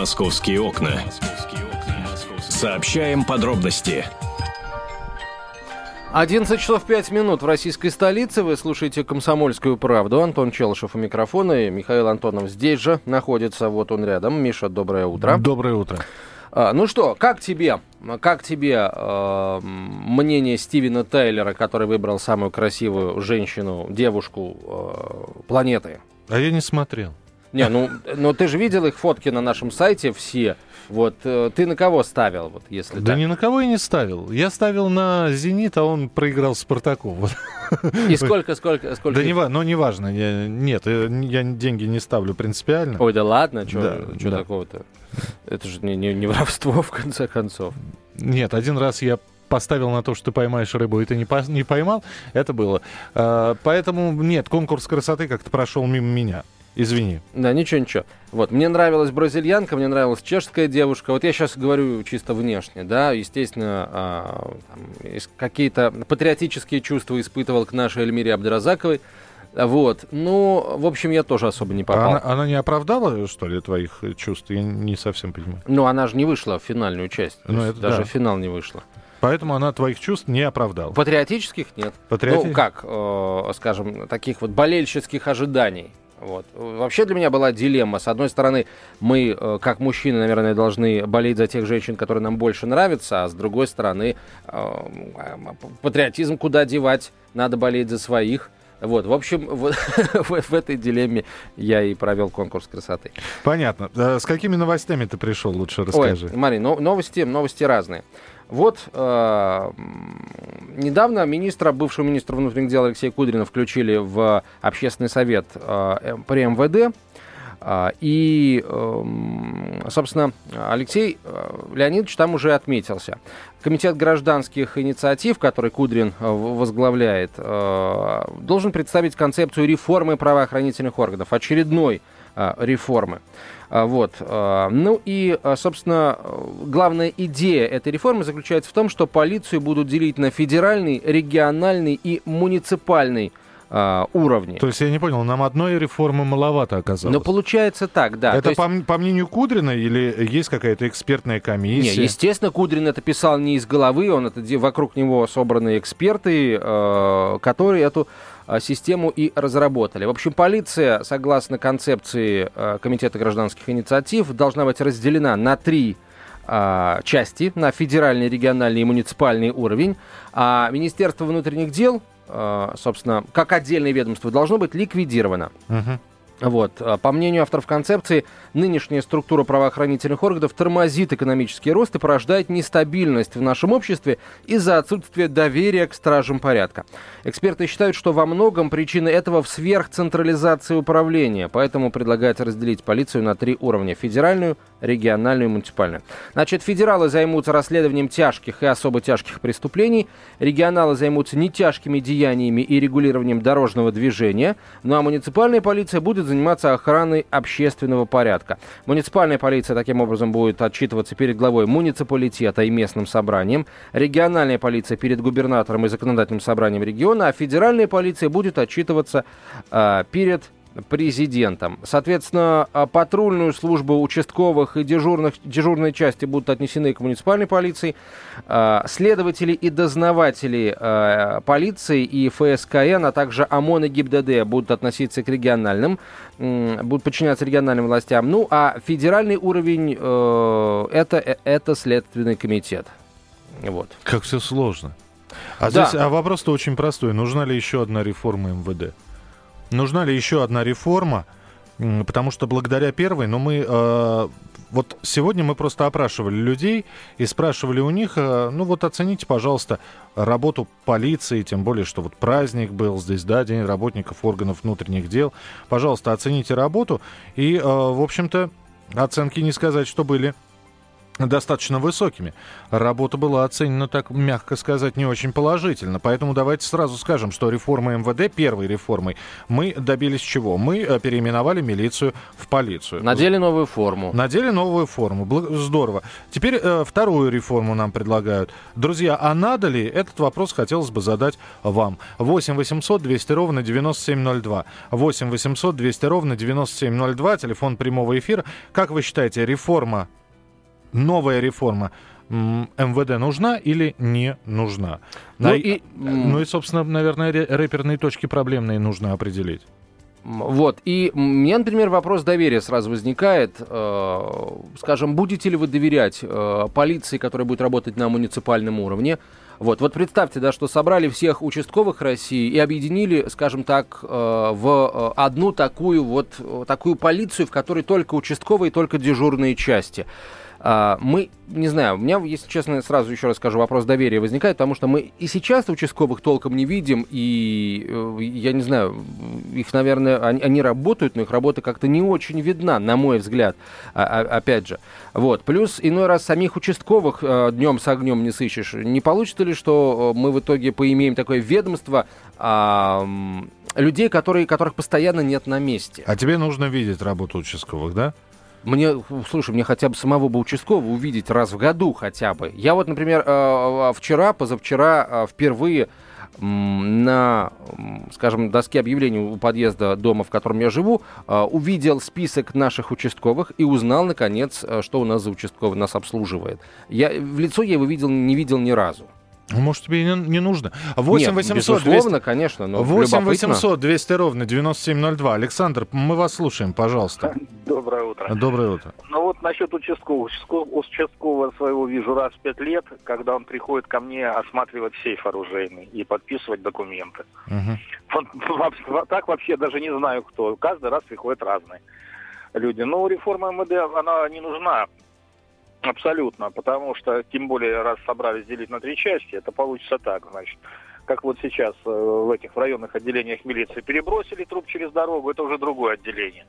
«Московские окна». Сообщаем подробности. 11 часов 5 минут в российской столице. Вы слушаете «Комсомольскую правду». Антон Челышев у микрофона. И Михаил Антонов здесь же находится. Вот он рядом. Миша, доброе утро. Доброе утро. А, ну что, как тебе, как тебе э, мнение Стивена Тайлера, который выбрал самую красивую женщину, девушку э, планеты? А я не смотрел. Не, ну, ну ты же видел их фотки на нашем сайте все. Вот э, ты на кого ставил, вот если Да так? ни на кого я не ставил. Я ставил на «Зенит», а он проиграл «Спартаку». Вот. И сколько, сколько, сколько? Да не, ну, неважно. Я, нет, э, я деньги не ставлю принципиально. Ой, да ладно, что Да, да. такого-то? Это же не, не, не воровство, в конце концов. Нет, один раз я поставил на то, что ты поймаешь рыбу, и ты не, по- не поймал. Это было. А, поэтому нет, конкурс красоты как-то прошел мимо меня. Извини. Да, ничего, ничего. Вот, мне нравилась бразильянка, мне нравилась чешская девушка. Вот я сейчас говорю чисто внешне, да, естественно, там, ис- какие-то патриотические чувства испытывал к нашей Эльмире Абдразаковой. Вот, ну, в общем, я тоже особо не А попал. она, она не оправдала, что ли, твоих э, чувств? Я не совсем понимаю. Ну, она же не вышла в финальную часть. Ну, это даже да. в финал не вышла. Поэтому она твоих чувств не оправдала. Патриотических нет. Патриоти- Ну, как, э, скажем, таких вот болельщических ожиданий. Вот. Вообще для меня была дилемма. С одной стороны, мы, э, как мужчины, наверное, должны болеть за тех женщин, которые нам больше нравятся, а с другой стороны, э, патриотизм куда девать, надо болеть за своих. Вот, в общем, в, в- в этой дилемме я и провел конкурс красоты. Понятно. А С какими новостями ты пришел, лучше расскажи. Ой, Марин, но- новости, новости разные. Вот э, недавно министра, бывшего министра внутренних дел Алексея Кудрина включили в общественный совет э, при МВД. А, И, эм, собственно, Алексей э, Леонидович там уже отметился. Комитет гражданских инициатив, который Кудрин э, возглавляет, э, должен представить концепцию реформы правоохранительных органов, очередной э, реформы. А, Вот. э, Ну и, э, собственно, главная идея этой реформы заключается в том, что полицию будут делить на федеральный, региональный и муниципальный уровни. То есть я не понял, нам одной реформы маловато оказалось. Но получается так, да. То Это есть- по, по мнению Кудрина или есть какая-то экспертная Не, комиссия? естественно, Кудрин это писал не из головы, он это вокруг него собраны эксперты, э, которые эту систему и разработали. В общем, полиция, согласно концепции э, Комитета гражданских инициатив, должна быть разделена на три э, части, на федеральный, региональный и муниципальный уровень, а Министерство внутренних дел, собственно, как отдельное ведомство, должно быть ликвидировано. Мгм. Вот. а, По мнению авторов концепции, нынешняя структура правоохранительных органов тормозит экономический рост и порождает нестабильность в нашем обществе из-за отсутствия доверия к стражам порядка. Эксперты считают, что во многом причина этого в сверхцентрализации управления, поэтому предлагается разделить полицию на три уровня – федеральную, региональную и муниципальную. Значит, федералы займутся расследованием тяжких и особо тяжких преступлений, регионалы займутся нетяжкими деяниями и регулированием дорожного движения, ну а муниципальная полиция будет заниматься охраной общественного порядка. Муниципальная полиция таким образом будет отчитываться перед главой муниципалитета и местным собранием, региональная полиция перед губернатором и законодательным собранием региона, а федеральная полиция будет отчитываться а, перед президентом. Соответственно, а, патрульную службу участковых и дежурных, дежурные части будут отнесены к муниципальной полиции. А, Следователи и дознаватели а, полиции и ФСКН, а также ОМОН и ГИБДД будут относиться к региональным, будут подчиняться региональным властям. Ну, а федеральный уровень э, это, э, это Следственный комитет. Вот. Как все сложно. А Да. здесь а вопрос-то очень простой. Нужна ли еще одна реформа МВД? Нужна ли еще одна реформа? Потому что благодаря первой, но мы э, вот сегодня мы просто опрашивали людей и спрашивали у них, э, ну вот оцените, пожалуйста, работу полиции, тем более, что вот праздник был здесь, да, День работников органов внутренних дел. Пожалуйста, оцените работу. И, э, в общем-то, оценки не сказать, что были достаточно высокими. Работа была оценена, так мягко сказать, не очень положительно. Поэтому давайте сразу скажем, что реформа МВД, первой реформой, мы добились чего? Мы э, переименовали милицию в полицию. Надели новую форму. Надели новую форму. Здорово. Теперь э, вторую реформу нам предлагают. Друзья, а надо ли? Этот вопрос хотелось бы задать вам. 8 800 200 ровно 9702. 8 800 200 ровно 9702. Телефон прямого эфира. Как вы считаете, реформа новая реформа МВД нужна или не нужна? Ну, На... и... ну и, собственно, наверное, рэперные точки проблемные нужно определить. Вот. И меня, например, вопрос доверия сразу возникает. Э, скажем, будете ли вы доверять э, полиции, которая будет работать на муниципальном уровне? Вот, вот представьте, да, что собрали всех участковых России и объединили, скажем так, э, в одну такую вот такую полицию, в которой только участковые, только дежурные части. А, мы, не знаю, у меня, если честно, сразу еще раз скажу, вопрос доверия возникает, потому что мы и сейчас участковых толком не видим, и э, я не знаю, их, наверное, они, они работают, но их работа как-то не очень видна, на мой взгляд, а, а, опять же. Вот. Плюс иной раз самих участковых э, днем с огнем не сыщешь. Не получится ли, что э, мы в итоге поимеем такое ведомство людей, которые, которых постоянно нет на месте? А тебе нужно видеть работу участковых, да? Мне, слушай, мне хотя бы самого бы участкового увидеть раз в году хотя бы. Я вот, например, э, вчера, позавчера э, впервые на, скажем, доске объявлений у подъезда дома, в котором я живу, э, увидел список наших участковых и узнал, наконец, что у нас за участковый нас обслуживает. Я, в лицо я его видел, не видел ни разу. Ну, может, тебе не, не нужно. 8 Нет, 800 200... конечно. Но 8 800 200 ровно 9702. Александр, мы вас слушаем, пожалуйста. Доброе утро. Доброе утро. Ну вот насчет участкового. Участкового своего вижу раз в пять лет, когда он приходит ко мне осматривать сейф оружейный и подписывать документы. Угу. Вот, так вообще даже не знаю кто. Каждый раз приходят разные люди. Но реформа МВД, она не нужна. Абсолютно, потому что, тем более, раз собрались делить на три части, это получится так, значит. Как вот сейчас э, в этих районных отделениях милиции перебросили труп через дорогу, это уже другое отделение.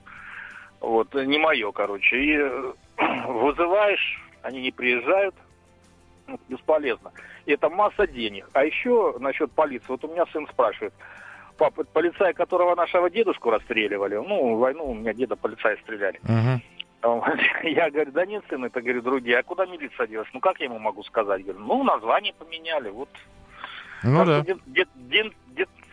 Вот, не мое, короче. И э, вызываешь, они не приезжают, ну, бесполезно. И это масса денег. А еще насчет полиции. Вот у меня сын спрашивает, папа, полицай, которого нашего дедушку расстреливали, ну, войну у меня деда полицаи стреляли. Uh-huh. Я говорю, да нет, сын, это, говорю, другие. А куда милиция делась? Ну, как я ему могу сказать? Говорю, ну, название поменяли, вот. Ну, да.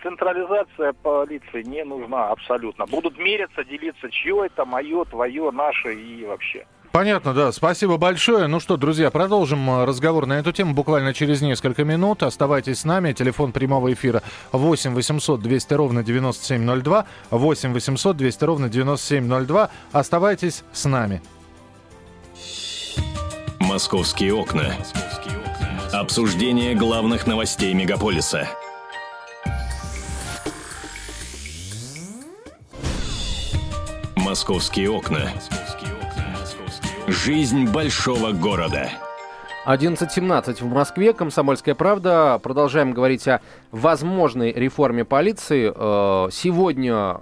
Децентрализация полиции не нужна абсолютно. Будут мериться, делиться, чье это, мое, твое, наше и вообще. Понятно, да. Спасибо большое. Ну что, друзья, продолжим э, разговор на эту тему буквально через несколько минут. Оставайтесь с нами. Телефон прямого эфира 8 800 200 ровно 9702. 8 800 200 ровно 9702. Оставайтесь с нами. Московские окна. Обсуждение главных новостей мегаполиса. Московские окна. Жизнь большого города. 11.17 в Москве. Комсомольская правда. Продолжаем говорить о возможной реформе полиции. Э, сегодня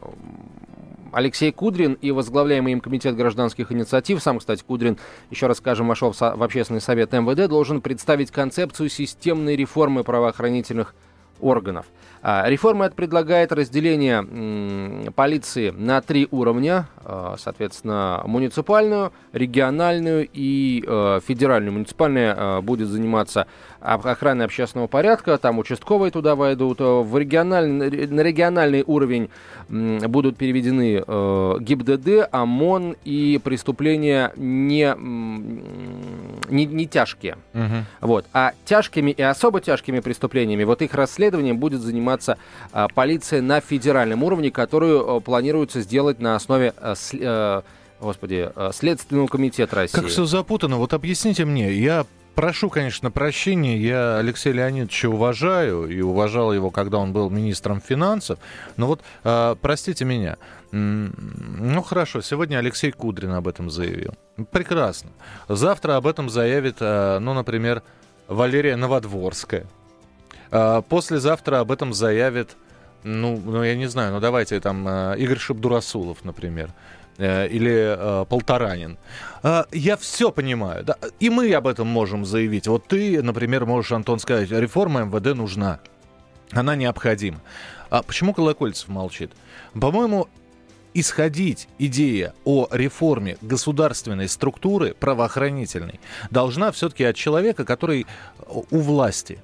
Алексей Кудрин и возглавляемый им Комитет гражданских инициатив, сам, кстати, Кудрин, еще раз скажем, вошел в, в Общественный совет МВД, должен представить концепцию системной реформы правоохранительных органов. А, реформа это предлагает разделение полиции на три уровня, а, соответственно, муниципальную, региональную и э, федеральную. Муниципальная э, будет заниматься охраной общественного порядка, там участковые туда войдут. Э, в региональный, на региональный уровень будут переведены ГИБДД, ОМОН и преступления не, не, не тяжкие. Угу. Вот. А тяжкими и особо тяжкими преступлениями, вот их расследованием будет заниматься полиция на федеральном уровне, которую планируется сделать на основе господи, Следственного комитета России. Как все запутано. Вот объясните мне, я прошу, конечно, прощения. Я Алексея Леонидовича уважаю и уважал его, когда он был министром финансов. Но вот э, простите меня. Ну хорошо, сегодня Алексей Кудрин об этом заявил. Прекрасно. Завтра об этом заявит, э, ну, например, Валерия Новодворская. Э, послезавтра об этом заявит, ну, ну, я не знаю, ну давайте там э, Игорь Шабдурасулов, например. э, или э, Полторанин. Я все понимаю, да, и мы об этом можем заявить. Вот ты, например, можешь, Антон, сказать, реформа МВД нужна, она необходима. А почему Колокольцев молчит? По-моему, исходить идея о реформе государственной структуры правоохранительной должна все-таки от человека, который у власти.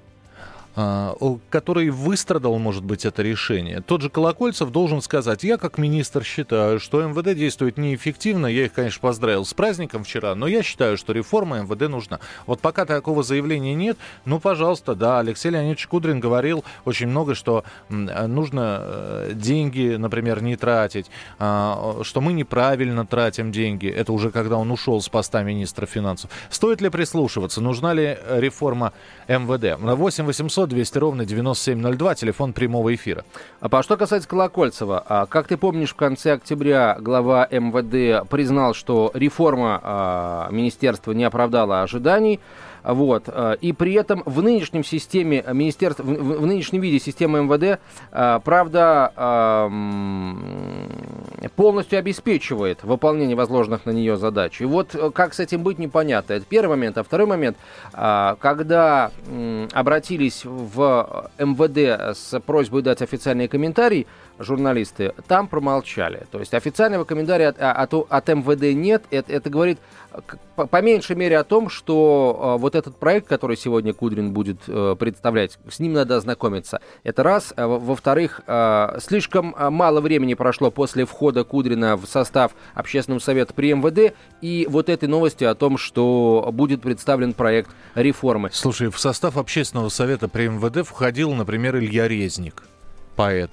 А, который выстрадал, может быть, это решение. Тот же Колокольцев должен сказать, я как министр считаю, что МВД действует неэффективно. Я их, конечно, поздравил с праздником вчера, но я считаю, что реформа МВД нужна. Вот пока такого заявления нет, ну, пожалуйста, да, Алексей Леонидович Кудрин говорил очень много, что нужно э, деньги, например, не тратить, а, что мы неправильно тратим деньги. Это уже когда он ушел с поста министра финансов. Стоит ли прислушиваться? Нужна ли реформа МВД? На 8 800 800 200 ровно 9702, телефон прямого эфира. А по что касается Колокольцева, а, как ты помнишь, в конце октября глава МВД признал, что реформа а, министерства не оправдала ожиданий. Вот. Э, и при этом в нынешнем системе министерства, в нынешнем виде системы МВД, э, правда, полностью обеспечивает выполнение возложенных на нее задач. И вот э, как с этим быть, непонятно. Это первый момент. А второй момент, когда обратились в МВД с просьбой дать официальный комментарий, журналисты, там промолчали. То есть официального комментария от, от, от МВД нет. Это, это говорит по, меньшей мере о том, что э, вот этот проект, который сегодня Кудрин будет э, представлять, с ним надо ознакомиться. Это раз. Э, во-вторых, э, слишком мало времени прошло после входа Кудрина в состав Общественного совета при МВД и вот этой новости о том, что будет представлен проект реформы. Слушай, в состав Общественного совета при МВД входил, например, Илья Резник, поэт.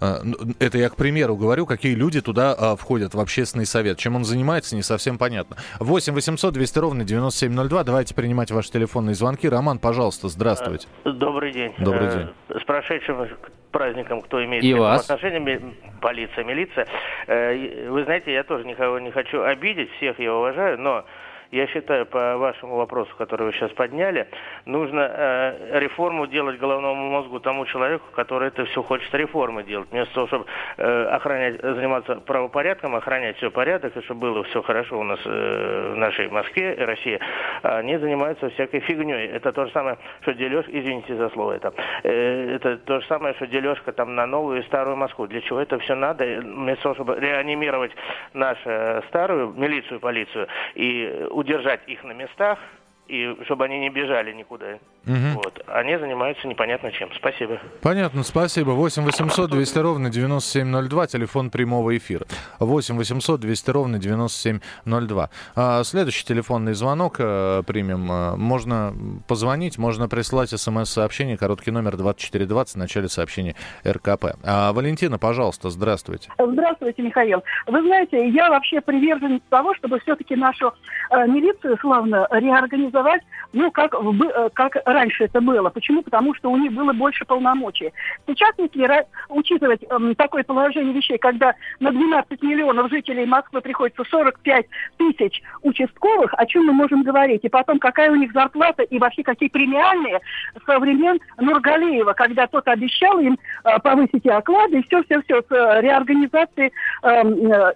А, ну, это я к примеру говорю, какие люди туда а, входят в общественный совет. Чем он занимается, не совсем понятно. 8 800 200 ровно 9702. Давайте принимать ваши телефонные звонки. Роман, пожалуйста, здравствуйте. Добрый день. Добрый день. С прошедшим праздником, кто имеет И вас. отношение, полиция, милиция. Э, вы знаете, я тоже никого не хочу обидеть, всех я уважаю, но я считаю, по вашему вопросу, который вы сейчас подняли, нужно э, реформу делать головному мозгу тому человеку, который это все хочет реформы делать. Вместо того, чтобы э, охранять, заниматься правопорядком, охранять все порядок, и чтобы было все хорошо у нас э, в нашей Москве и России, они занимаются всякой фигней. Это то же самое, что дележка, извините за слово это, э, это то же самое, что дележка там на новую и старую Москву. Для чего это все надо? Вместо того, чтобы реанимировать нашу старую милицию, полицию и удержать их на местах, и чтобы они не бежали никуда. Угу. Вот. Они занимаются непонятно чем. Спасибо. Понятно, спасибо. 8 800 200 ровно 9702, телефон прямого эфира. 8 800 200 ровно 9702. А, следующий телефонный звонок а, примем. А, можно позвонить, можно прислать смс-сообщение, короткий номер 2420 в начале сообщения РКП. А, Валентина, пожалуйста, здравствуйте. Здравствуйте, Михаил. Вы знаете, я вообще приверженец того, чтобы все-таки нашу э, милицию славно реорганизовать, ну, как, в, как раньше это было. Почему? Потому что у них было больше полномочий. Сейчас, если учитывать эм, такое положение вещей, когда на 12 миллионов жителей Москвы приходится 45 тысяч участковых, о чем мы можем говорить? И потом, какая у них зарплата и вообще какие премиальные со времен Нургалеева, когда тот обещал им э, повысить оклады, и все-все-все с э, реорганизацией э, э,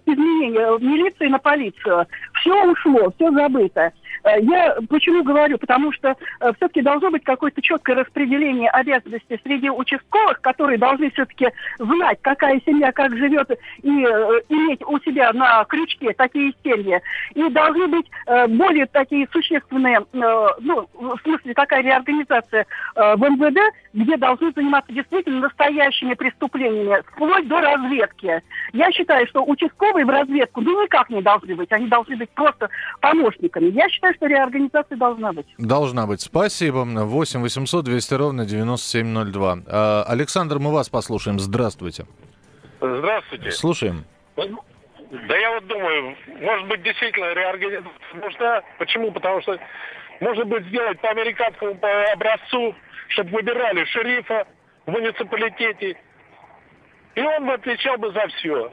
изменения милиции на полицию. Все ушло, все забыто. Э, я почему говорю? Потому что э, все-таки должно быть какое-то четкое распределение обязанностей среди участковых, которые должны все-таки знать, какая семья как живет, и э, иметь у себя на крючке такие семьи. И должны быть более такие существенные, ну, в смысле, такая реорганизация в МВД, где должны заниматься действительно настоящими преступлениями, вплоть до разведки. Я считаю, что участковые в разведку ну никак не должны быть, они должны быть просто помощниками. Я считаю, что реорганизация должна быть. Должна быть. Спасибо. 8 800 200 ровно 9702. А, Александр, мы вас послушаем. Здравствуйте. Здравствуйте. Слушаем. Да я вот думаю, может быть, действительно реорганизация нужна. Почему? Потому что, может быть, сделать по американскому по образцу, чтобы выбирали шерифа в муниципалитете, и он бы отвечал бы за все.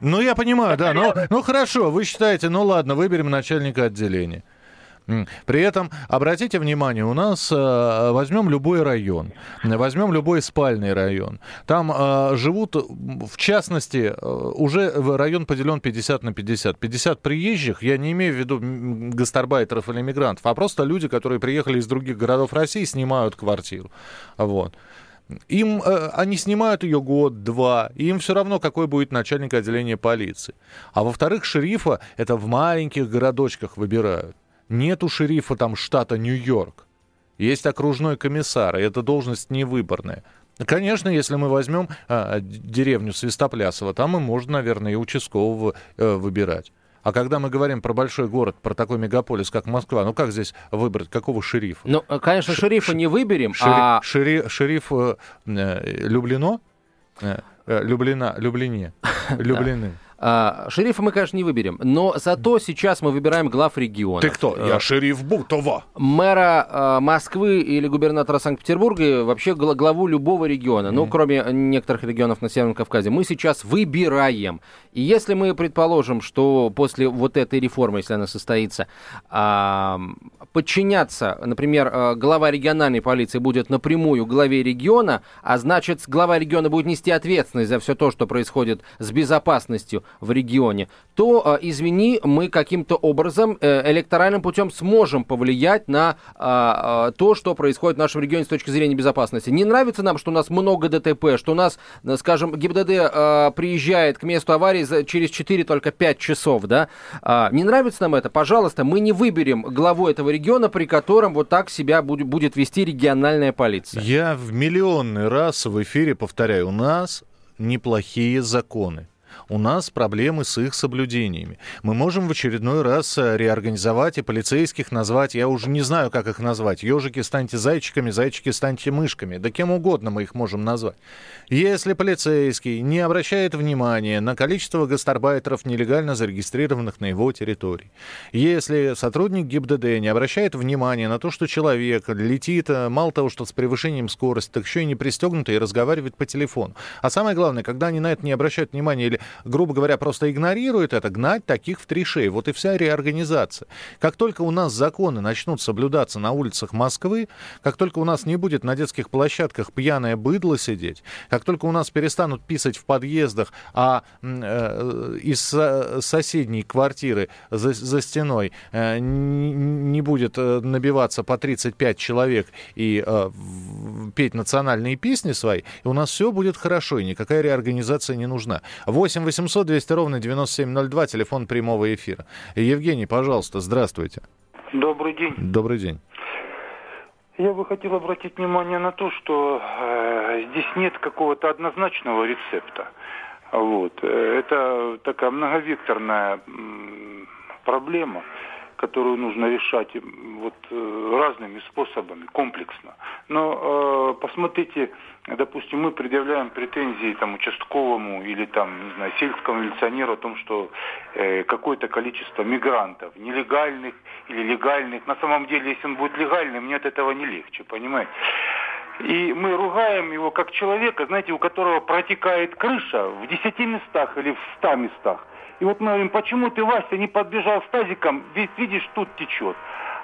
Ну, я понимаю, да. Ну, ну, хорошо, вы считаете, ну ладно, выберем начальника отделения. При этом, обратите внимание, у нас э, возьмем любой район, возьмем любой спальный район. Там э, живут, в частности, э, уже район поделен 50 на 50. 50 приезжих, я не имею в виду гастарбайтеров или мигрантов, а просто люди, которые приехали из других городов России, снимают квартиру. Вот. Им они снимают ее год-два, им все равно, какой будет начальник отделения полиции. А во-вторых, шерифа это в маленьких городочках выбирают. Нет у шерифа там штата Нью-Йорк. Есть окружной комиссар, и эта должность невыборная. Конечно, если мы возьмем а, деревню Свистоплясово, там и можно, наверное, и участкового э, выбирать. А когда мы говорим про большой город, про такой мегаполис, как Москва, ну как здесь выбрать, какого шерифа? Ну, конечно, Ш- шерифа ш- не выберем, шери- а... Шери- шериф э, э, Люблино? Э, э Люблина, Люблине, Люблины. А, шерифа мы, конечно, не выберем, но зато сейчас мы выбираем глав региона. Ты кто? Я шериф Бутова. Мэра э, Москвы или губернатора Санкт-Петербурга, и вообще главу любого региона, mm. ну, кроме некоторых регионов на Северном Кавказе, мы сейчас выбираем. И если мы предположим, что после вот этой реформы, если она состоится, э, подчиняться, например, э, глава региональной полиции будет напрямую главе региона, а значит, глава региона будет нести ответственность за все то, что происходит с безопасностью в регионе, то, э, извини, мы каким-то образом э, электоральным путем сможем повлиять на то, что происходит в нашем регионе с точки зрения безопасности. Не нравится нам, что у нас много ДТП, что у нас, скажем, ГИБДД приезжает к месту аварии через 4 только 5 часов, да? Не нравится нам это? Пожалуйста, мы не выберем главу этого региона, при котором вот так себя будет вести региональная полиция. Я в миллионный раз в эфире повторяю, у нас неплохие законы у нас проблемы с их соблюдениями. Мы можем в очередной раз э, реорганизовать и полицейских назвать, я уже не знаю, как их назвать. Ежики станьте зайчиками, зайчики станьте мышками. Да кем угодно мы их можем назвать. Если полицейский не обращает внимания на количество гастарбайтеров, нелегально зарегистрированных на его территории, если сотрудник ГИБДД не обращает внимания на то, что человек летит, э, мало того, что с превышением скорости, так еще и не пристегнутый и разговаривает по телефону. А самое главное, когда они на это не обращают внимания или грубо говоря, просто игнорирует это, гнать таких в три шеи. Вот и вся реорганизация. Как только у нас законы начнут соблюдаться на улицах Москвы, как только у нас не будет на детских площадках пьяное быдло сидеть, как только у нас перестанут писать в подъездах, а э, из соседней квартиры за, за стеной э, не будет э, набиваться по 35 человек и э, петь национальные песни свои, у нас все будет хорошо, и никакая реорганизация не нужна. 8 800 200 ровно 9702, телефон прямого эфира. Евгений, пожалуйста, здравствуйте. Добрый день. Добрый день. Я бы хотел обратить внимание на то, что э, здесь нет какого-то однозначного рецепта. Вот. Э, это такая многовекторная проблема которую нужно решать вот э, разными способами, комплексно. Но э, посмотрите, допустим, мы предъявляем претензии там участковому или там, не знаю, сельскому милиционеру о том, что э, какое-то количество мигрантов, нелегальных или легальных, на самом деле, если он будет легальным, мне от этого не легче, понимаете? И мы ругаем его как человека, знаете, у которого протекает крыша в десяти местах или в ста местах. И вот мы говорим, почему ты, Вася, не подбежал с тазиком, ведь видишь, тут течет.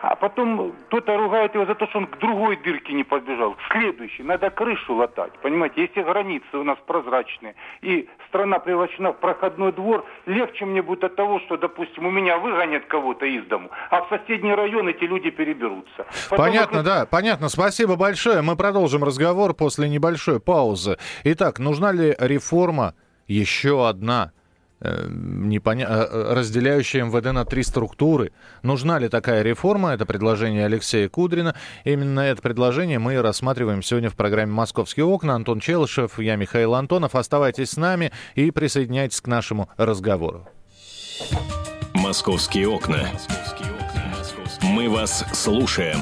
А потом кто-то ругает его за то, что он к другой дырке не подбежал, к следующей. Надо крышу латать, понимаете? Если границы у нас прозрачные, и страна превращена в проходной двор, легче мне будет от того, что, допустим, у меня выгонят кого-то из дому, а в соседний район эти люди переберутся. Потом понятно, как... да, понятно. Спасибо большое. Мы продолжим разговор после небольшой паузы. Итак, нужна ли реформа еще одна? Э, непоня... Э, э, разделяющие МВД на три структуры. Нужна ли такая реформа? Это предложение Алексея Кудрина. Именно это предложение мы рассматриваем сегодня в программе «Московские окна». Антон Челышев, я Михаил Антонов. Оставайтесь с нами и присоединяйтесь к нашему разговору. «Московские окна». Мы вас слушаем.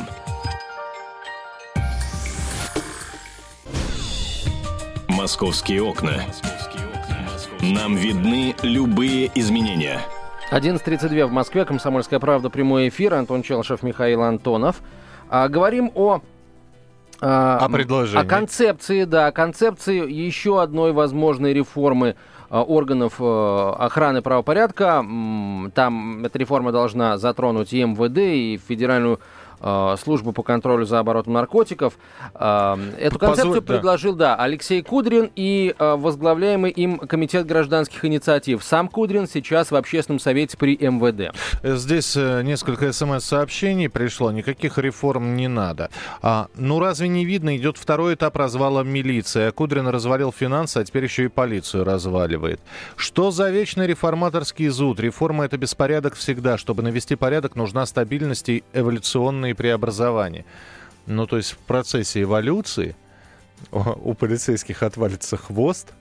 «Московские окна». Нам видны любые изменения. 11.32 в Москве, Комсомольская правда, прямой эфир, Антон Челшев, Михаил Антонов. А, говорим о а, о предложении. О концепции, да, о концепции еще одной возможной реформы а, органов а, охраны правопорядка. там эта реформа должна затронуть и МВД, и Федеральную Э, службу по контролю за оборотом наркотиков. Э, эту концепцию Позволь, предложил, да. да, Алексей Кудрин и э, возглавляемый им Комитет гражданских инициатив. Сам Кудрин сейчас в Общественном совете при МВД. Здесь несколько смс-сообщений пришло. Никаких реформ не надо. А, ну разве не видно, идет второй этап развала милиции. А Кудрин развалил финансы, а теперь еще и полицию разваливает. Что за вечный реформаторский зуд? Реформа это беспорядок всегда. Чтобы навести порядок, нужна стабильность и эволюционный эволюционные преобразования. Ну, то есть в процессе эволюции у полицейских отвалится хвост,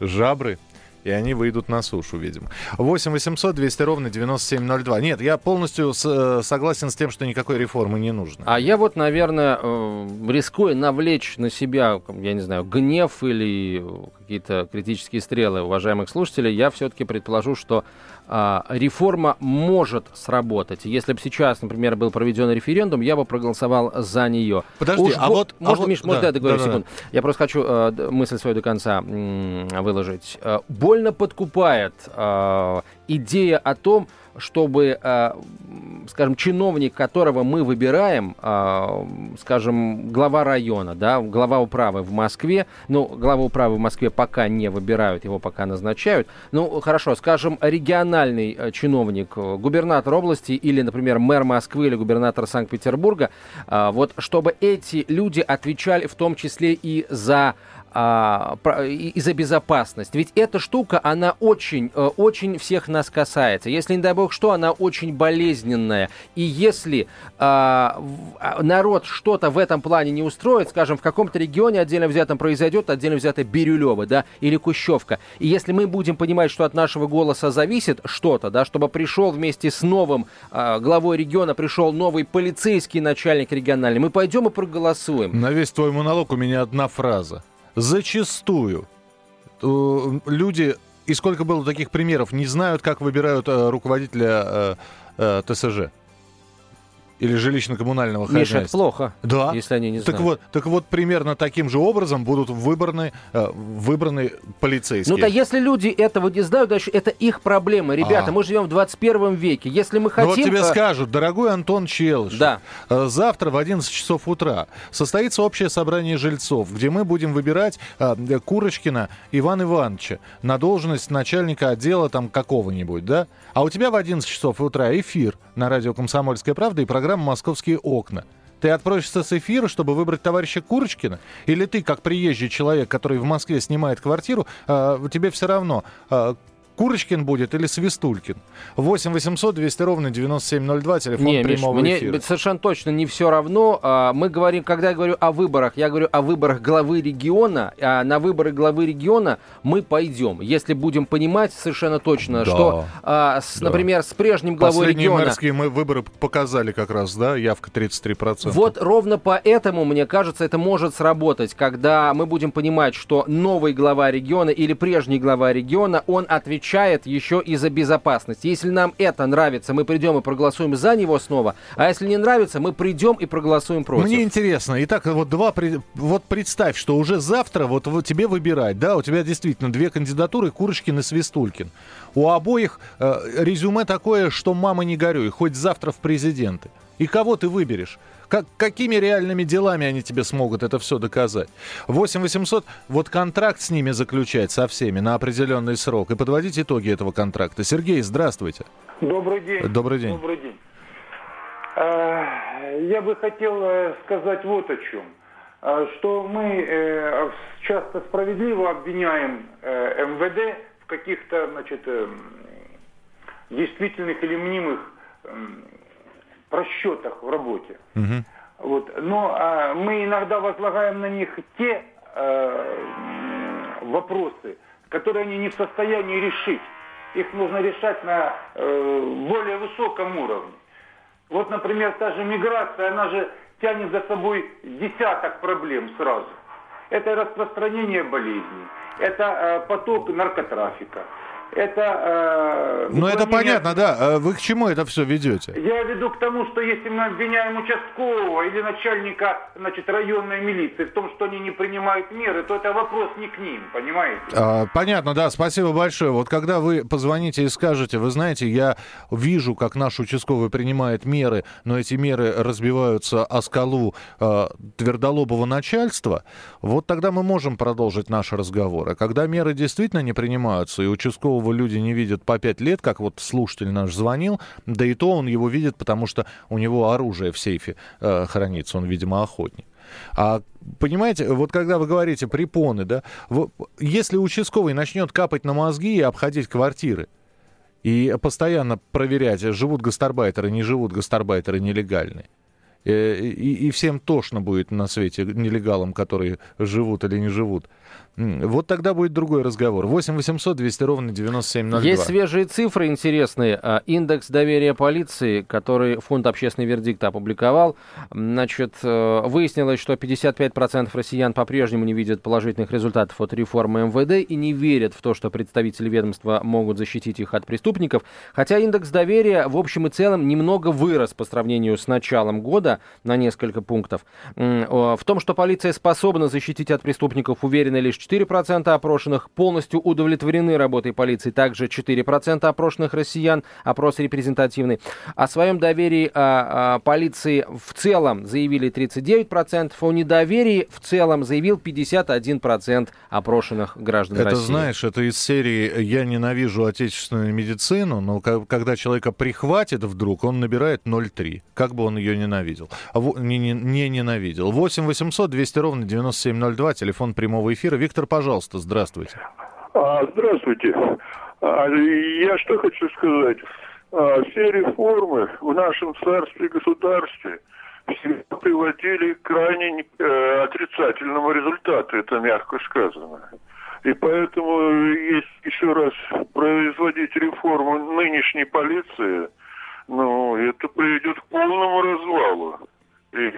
жабры, и они выйдут на сушу, видимо. 8 800 200 ровно 9702. Нет, я полностью с, э, согласен с тем, что никакой реформы не нужно. А я вот, наверное, э, рискуя навлечь на себя, я не знаю, гнев или какие-то критические стрелы уважаемых слушателей, я все-таки предположу, что реформа может сработать. Если бы сейчас, например, был проведен референдум, я бы проголосовал за нее. Подожди, Уж, а вот... Может, а вот, Миш, да, может, я договорю да, секунду? Да. Я просто хочу э, мысль свою до конца э, выложить. Э, больно подкупает э, идея о том, чтобы, э, скажем, чиновник, которого мы выбираем, э, скажем, глава района, да, глава управы в Москве, ну, глава управы в Москве пока не выбирают, его пока назначают, ну, хорошо, скажем, региональный э, чиновник, губернатор области или, например, мэр Москвы или губернатор Санкт-Петербурга, вот чтобы эти люди отвечали в том числе и за а, и за безопасность. Ведь эта штука, она очень, э, очень всех нас касается. Если, не дай бог что, она очень болезненная. И если а, а, народ что-то в этом плане не устроит, скажем, в каком-то регионе отдельно взятом произойдет, отдельно взятое Бирюлево, да, или Кущевка. И если мы будем понимать, что от нашего голоса зависит что-то, да, чтобы пришел вместе с новым а, главой региона, пришел новый полицейский начальник региональный, мы пойдем и проголосуем. На весь твой монолог у меня одна фраза зачастую. Э, люди, и сколько было таких примеров, не знают, как выбирают э, руководителя э, ТСЖ или жилищно-коммунального хозяйства. Миша, это плохо, да. если они не так знают. Вот, так вот, примерно таким же образом будут выбраны, э, выбраны полицейские. Ну, да если люди этого не знают, дальше это их проблема. Ребята, а. мы живем в 21 веке. Если мы хотим... Ну, вот тебе э... скажут, дорогой Антон Челыш, да. э, завтра в 11 часов утра состоится общее собрание жильцов, где мы будем выбирать э, Курочкина Ивана Ивановича на должность начальника отдела там какого-нибудь, да? А у тебя в 11 часов утра эфир на радио «Комсомольская правда» и программа «Московские окна». Ты отпросишься с эфира, чтобы выбрать товарища Курочкина? Или ты, как приезжий человек, который в Москве снимает квартиру, э, тебе все равно, э, Курочкин будет или Свистулькин? 8 800 200 ровно 9702, телефон не, прямого Миш, эфира. Мне совершенно точно не все равно. А, мы говорим, когда я говорю о выборах, я говорю о выборах главы региона. А на выборы главы региона мы пойдем, если будем понимать совершенно точно, да, что, а, с, да. например, с прежним главой Последние региона... мэрские мы выборы показали как раз, да, явка 33%. Вот ровно поэтому, мне кажется, это может сработать, когда мы будем понимать, что новый глава региона или прежний глава региона, он отвечает отвечает еще и за безопасность. Если нам это нравится, мы придем и проголосуем за него снова, а если не нравится, мы придем и проголосуем против. Мне интересно. Итак, вот два, вот представь, что уже завтра вот тебе выбирать, да, у тебя действительно две кандидатуры, Курочкин и Свистулькин. У обоих э, резюме такое, что мама не горюй, хоть завтра в президенты. И кого ты выберешь? Как, какими реальными делами они тебе смогут это все доказать? 8 800, вот контракт с ними заключать со всеми на определенный срок и подводить итоги этого контракта. Сергей, здравствуйте. Добрый день. Добрый день. Добрый день. А, я бы хотел э, сказать вот о чем. А, что мы э, часто справедливо обвиняем э, МВД в каких-то, значит, действительных или мнимых просчетах в работе. Угу. Вот. Но а, мы иногда возлагаем на них те а, вопросы, которые они не в состоянии решить. Их нужно решать на э, более высоком уровне. Вот, например, та же миграция, она же тянет за собой десяток проблем сразу. Это распространение болезней, это э, поток наркотрафика, это... Э, ну, это понятно, да. А вы к чему это все ведете? Я веду к тому, что если мы обвиняем участкового или начальника значит, районной милиции в том, что они не принимают меры, то это вопрос не к ним, понимаете? А, понятно, да. Спасибо большое. Вот когда вы позвоните и скажете, вы знаете, я вижу, как наш участковый принимает меры, но эти меры разбиваются о скалу э, твердолобого начальства, вот тогда мы можем продолжить наш разговор. А когда меры действительно не принимаются, и участкового его люди не видят по пять лет, как вот слушатель наш звонил, да и то он его видит, потому что у него оружие в сейфе э, хранится, он, видимо, охотник. А понимаете, вот когда вы говорите препоны, да, если участковый начнет капать на мозги и обходить квартиры, и постоянно проверять, живут гастарбайтеры, не живут гастарбайтеры нелегальные, и, и всем тошно будет на свете нелегалам, которые живут или не живут. Вот тогда будет другой разговор. 8 800 200 ровно 9702. Есть свежие цифры интересные. А, индекс доверия полиции, который фонд «Общественный вердикт» опубликовал, значит, э, выяснилось, что 55% россиян по-прежнему не видят положительных результатов от реформы МВД и не верят в то, что представители ведомства могут защитить их от преступников. Хотя индекс доверия в общем и целом немного вырос по сравнению с началом года на несколько пунктов. В том, что полиция способна защитить от преступников, уверены лишь 4% опрошенных полностью удовлетворены работой полиции. Также 4% опрошенных россиян. Опрос репрезентативный. О своем доверии а, а, полиции в целом заявили 39%. О недоверии в целом заявил 51% опрошенных граждан это, России. Это знаешь, это из серии «Я ненавижу отечественную медицину», но когда человека прихватит вдруг, он набирает 0,3. Как бы он ее ненавидел. Не, не, не ненавидел. 8 800 200 ровно 9702, телефон прямого эфира. Виктор пожалуйста, здравствуйте. А, здравствуйте. А, я что хочу сказать. А, все реформы в нашем царстве государстве приводили к крайне э, отрицательному результату, это мягко сказано. И поэтому, если еще раз производить реформу нынешней полиции, ну, это приведет к полному развалу. И, и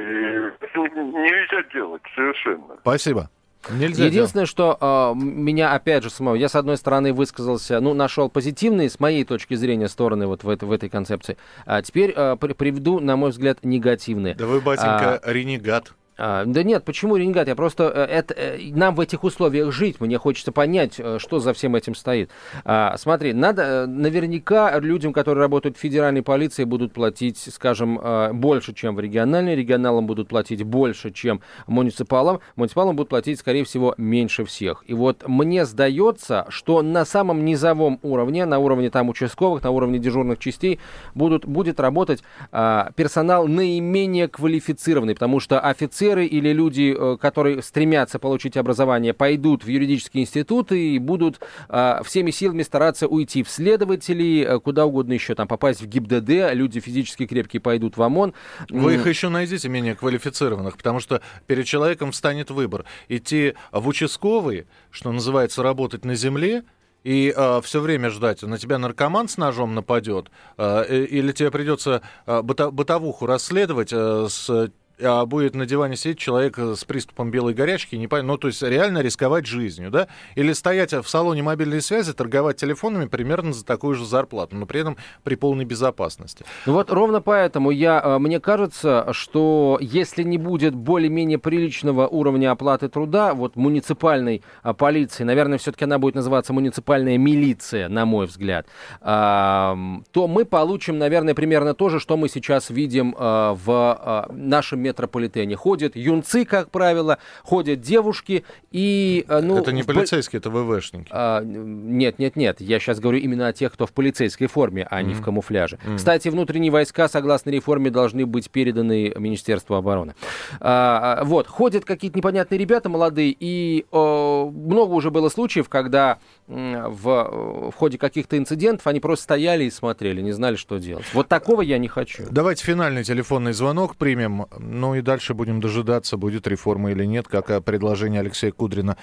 нельзя делать совершенно. Спасибо. Нельзя Единственное, делать. что э, меня, опять же, самого, я, с одной стороны, высказался, ну, нашел позитивные, с моей точки зрения, стороны вот в, это, в этой концепции. А теперь э, приведу, на мой взгляд, негативные. Да вы, батенька, а, ренегат. А, да нет, почему ренегат? Я просто э, это, э, нам в этих условиях жить, мне хочется понять, э, что за всем этим стоит. А, смотри, надо наверняка людям, которые работают в федеральной полиции, будут платить, скажем, больше, чем в региональной, регионалам будут платить больше, чем муниципалам, муниципалам будут платить, скорее всего, меньше всех. И вот мне сдается, что на самом низовом уровне, на уровне там участковых, на уровне дежурных частей будут, будет работать а, персонал наименее квалифицированный, потому что офицер офицеры или люди, э, которые стремятся получить образование, пойдут в юридические институты и будут а, всеми силами стараться уйти в следователи, э, куда угодно еще, там, попасть в ГИБДД, люди физически крепкие пойдут в ОМОН. Вы их еще найдите менее квалифицированных, потому что перед человеком встанет выбор. Идти в участковые, что называется, работать на земле, и э, все время ждать, на тебя наркоман с ножом нападет, э, или тебе придется э, бытовуху расследовать э, с а будет на диване сидеть человек э, с приступом белой горячки, не ну, то есть реально рисковать жизнью, да? Или стоять в салоне мобильной связи, торговать телефонами примерно за такую же зарплату, но при этом при полной безопасности. Ну вот ровно поэтому я, э, мне кажется, что если не будет более-менее приличного уровня оплаты труда, вот муниципальной а, полиции, наверное, все-таки она будет называться муниципальная милиция, на мой взгляд, то мы получим, наверное, примерно то же, что мы сейчас видим э, в нашем метрополитене. Ходят юнцы, как правило, ходят девушки и... Э, ну, это не полицейские, это ВВшники. А, нет, нет, нет. Я сейчас говорю именно о тех, кто в полицейской форме, а mm-hmm. не в камуфляже. Mm-hmm. Кстати, внутренние войска, согласно реформе, должны быть переданы Министерству обороны. А, а вот, ходят какие-то непонятные ребята молодые, и о, много уже было случаев, когда в, в ходе каких-то инцидентов они просто стояли и смотрели, не знали, что делать. Вот такого я не хочу. Давайте финальный телефонный звонок примем. Ну и дальше будем дожидаться, будет реформа или нет, как предложение Алексея Кудрина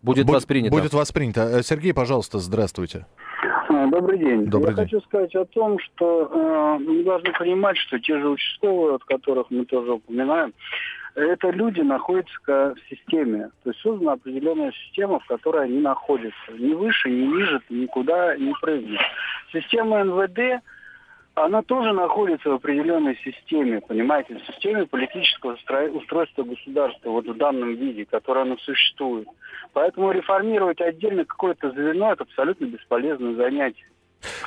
будет Буд, воспринято. Будет воспринято. Э, Сергей, пожалуйста, здравствуйте. А, добрый день. Добрый Я день. хочу сказать о том, что э, мы должны понимать, что те же участковые, от которых мы тоже упоминаем, это люди находятся в системе. То есть создана определенная система, в которой они находятся. Ни выше, ни ниже, никуда не прыгнут. Система НВД, она тоже находится в определенной системе, понимаете, в системе политического устройства государства, вот в данном виде, которое оно существует. Поэтому реформировать отдельно какое-то звено – это абсолютно бесполезное занятие.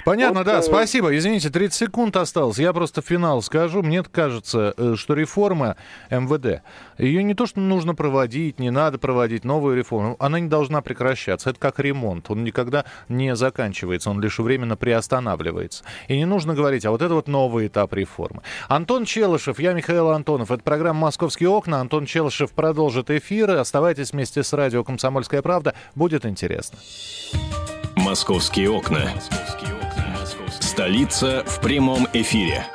Понятно, вот, да, э... спасибо. Извините, 30 секунд осталось. Я просто финал скажу. Мне кажется, э, что реформа МВД, ее не то, что нужно проводить, не надо проводить новую реформу, она не должна прекращаться. Это как ремонт. Он никогда не заканчивается, он лишь временно приостанавливается. И не нужно говорить, а вот это вот новый этап реформы. Антон Челышев, я Михаил Антонов. Это программа «Московские окна». Антон Челышев продолжит эфиры. Оставайтесь вместе с радио «Комсомольская правда». Будет интересно. «Московские окна». Столица в прямом эфире.